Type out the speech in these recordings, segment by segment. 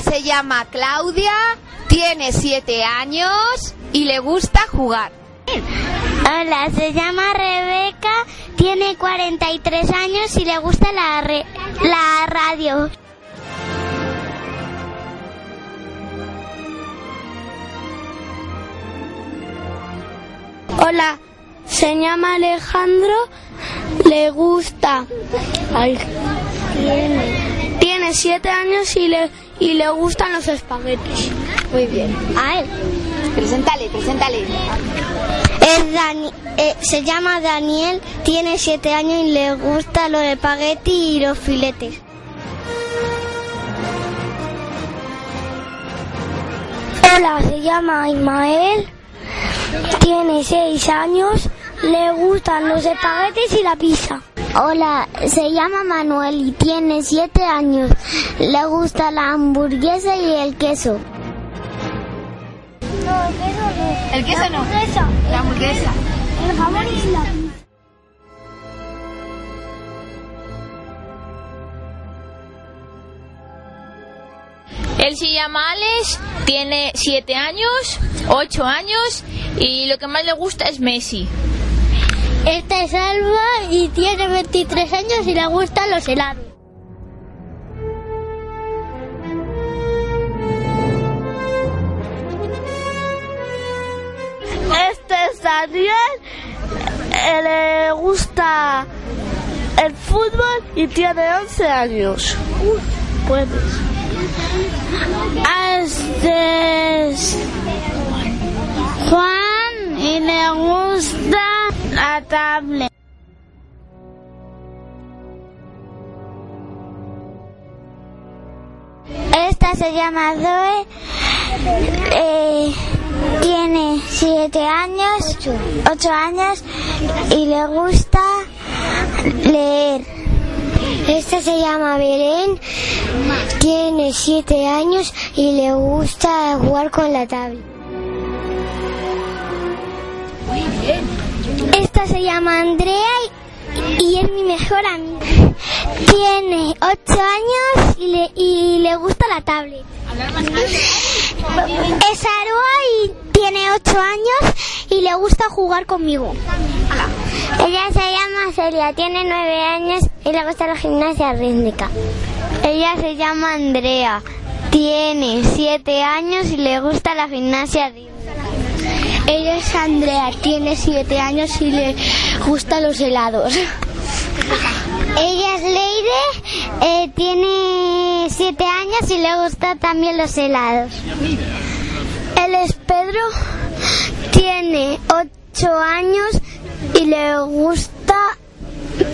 Ella se llama Claudia, tiene 7 años y le gusta jugar. Hola, se llama Rebeca, tiene 43 años y le gusta la, re- la radio. Hola, se llama Alejandro, le gusta. Ay, tiene. Tiene siete años y le, y le gustan los espaguetis. Muy bien. A él. Preséntale, preséntale. Es Dani- eh, se llama Daniel, tiene 7 años y le gusta los espaguetis y los filetes. Hola, se llama Ismael, tiene seis años, le gustan los espaguetis y la pizza. Hola, se llama Manuel y tiene 7 años. Le gusta la hamburguesa y el queso. El queso no. La hamburguesa. El jamón y la Él se llama Alex, tiene 7 años, 8 años y lo que más le gusta es Messi. Esta es Alba y tiene 23 años y le gustan los helados. Este es Daniel, eh, le gusta el fútbol y tiene 11 años. Puedes. Este es Juan y le gusta la tablet. Esta se llama Zoe, eh, tiene 7 años, 8 años y le gusta leer. Esta se llama Belén, tiene 7 años y le gusta jugar con la tablet. Esta se llama Andrea y, es mi mejor amiga. Tiene 8 años y le, y le gusta la tablet. Es Aroa y tiene 8 años y le gusta jugar conmigo. Ella se llama Celia, tiene 9 años y le gusta la gimnasia rítmica. Ella se llama Andrea, tiene 7 años y le gusta la gimnasia rítmica. Ella es Andrea, tiene 7 años y le gustan los helados. Ella es Leire, eh, tiene 7 años y le gustan también los helados. Él es Pedro, tiene 8 años y le gusta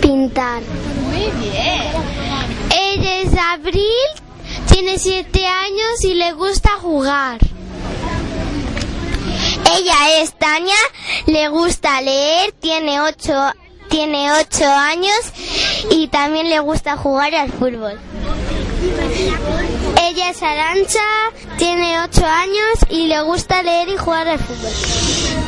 pintar. Muy bien. Ella es Abril, tiene 7 años y le gusta jugar. Ella es Tania, le gusta leer, tiene 8 tiene 8 años y también le gusta jugar al fútbol. Ella es Arancha, tiene 8 años y le gusta leer y jugar al fútbol.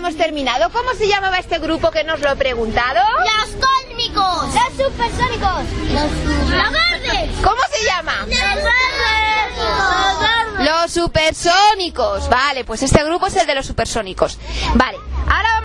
Hemos terminado. ¿Cómo se llamaba este grupo que nos lo he preguntado? Los cósmicos. Los supersónicos. Los, verdes. ¿Cómo se llama? Los verdes. Los. Los supersónicos. Vale, pues este grupo es el de los supersónicos. Vale,